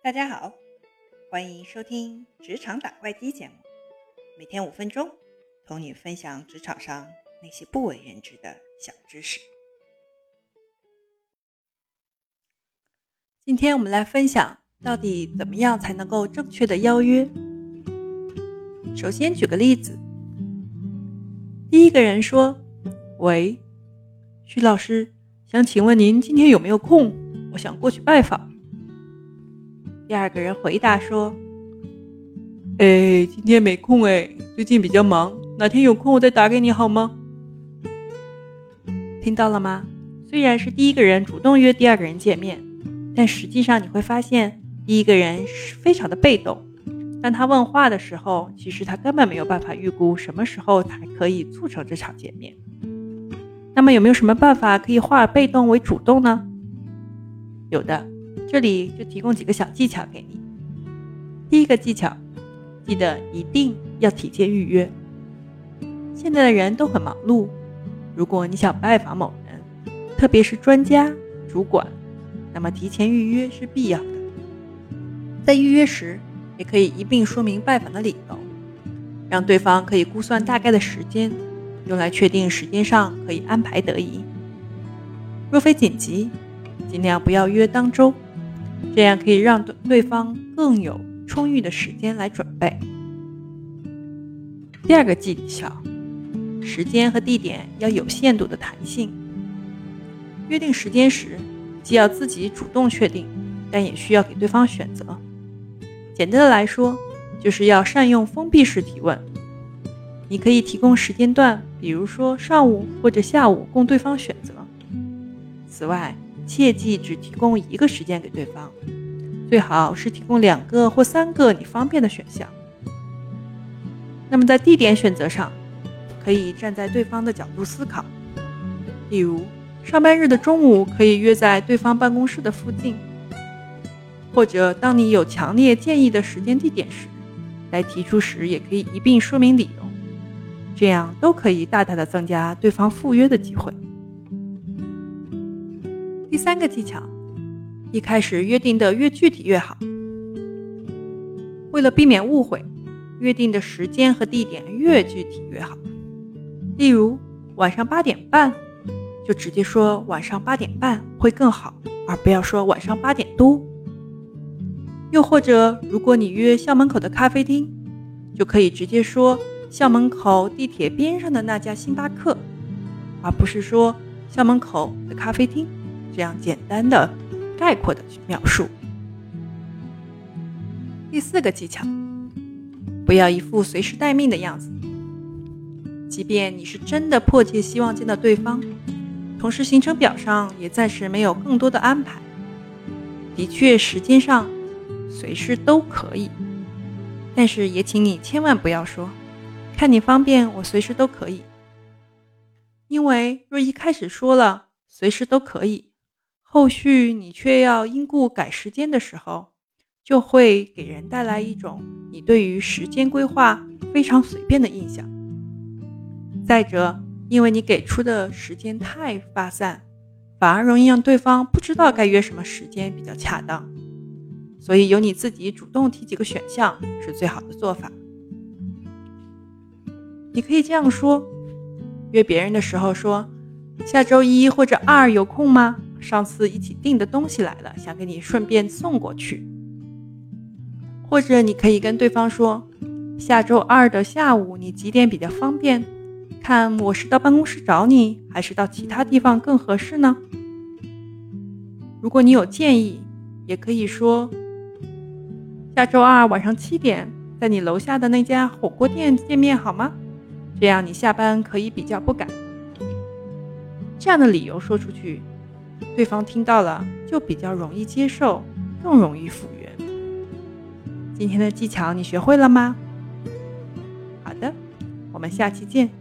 大家好，欢迎收听《职场打怪机》节目，每天五分钟，同你分享职场上那些不为人知的小知识。今天我们来分享，到底怎么样才能够正确的邀约。首先举个例子，第一个人说：“喂，徐老师，想请问您今天有没有空？我想过去拜访。”第二个人回答说：“哎，今天没空哎，最近比较忙，哪天有空我再打给你好吗？”听到了吗？虽然是第一个人主动约第二个人见面，但实际上你会发现，第一个人是非常的被动。当他问话的时候，其实他根本没有办法预估什么时候才可以促成这场见面。那么有没有什么办法可以化被动为主动呢？有的。这里就提供几个小技巧给你。第一个技巧，记得一定要提前预约。现在的人都很忙碌，如果你想拜访某人，特别是专家、主管，那么提前预约是必要的。在预约时，也可以一并说明拜访的理由，让对方可以估算大概的时间，用来确定时间上可以安排得宜。若非紧急，尽量不要约当周。这样可以让对对方更有充裕的时间来准备。第二个技巧，时间和地点要有限度的弹性。约定时间时，既要自己主动确定，但也需要给对方选择。简单的来说，就是要善用封闭式提问。你可以提供时间段，比如说上午或者下午，供对方选择。此外，切记只提供一个时间给对方，最好是提供两个或三个你方便的选项。那么在地点选择上，可以站在对方的角度思考，例如上班日的中午可以约在对方办公室的附近，或者当你有强烈建议的时间地点时，来提出时也可以一并说明理由，这样都可以大大的增加对方赴约的机会。三个技巧，一开始约定的越具体越好。为了避免误会，约定的时间和地点越具体越好。例如晚上八点半，就直接说晚上八点半会更好，而不要说晚上八点多。又或者，如果你约校门口的咖啡厅，就可以直接说校门口地铁边上的那家星巴克，而不是说校门口的咖啡厅。这样简单的、概括的去描述。第四个技巧，不要一副随时待命的样子。即便你是真的迫切希望见到对方，同时行程表上也暂时没有更多的安排，的确时间上随时都可以，但是也请你千万不要说“看你方便，我随时都可以”，因为若一开始说了随时都可以。后续你却要因故改时间的时候，就会给人带来一种你对于时间规划非常随便的印象。再者，因为你给出的时间太发散，反而容易让对方不知道该约什么时间比较恰当。所以由你自己主动提几个选项是最好的做法。你可以这样说：约别人的时候说，下周一或者二有空吗？上次一起订的东西来了，想给你顺便送过去。或者你可以跟对方说，下周二的下午你几点比较方便？看我是到办公室找你，还是到其他地方更合适呢？如果你有建议，也可以说，下周二晚上七点，在你楼下的那家火锅店见面好吗？这样你下班可以比较不赶。这样的理由说出去。对方听到了，就比较容易接受，更容易复原。今天的技巧你学会了吗？好的，我们下期见。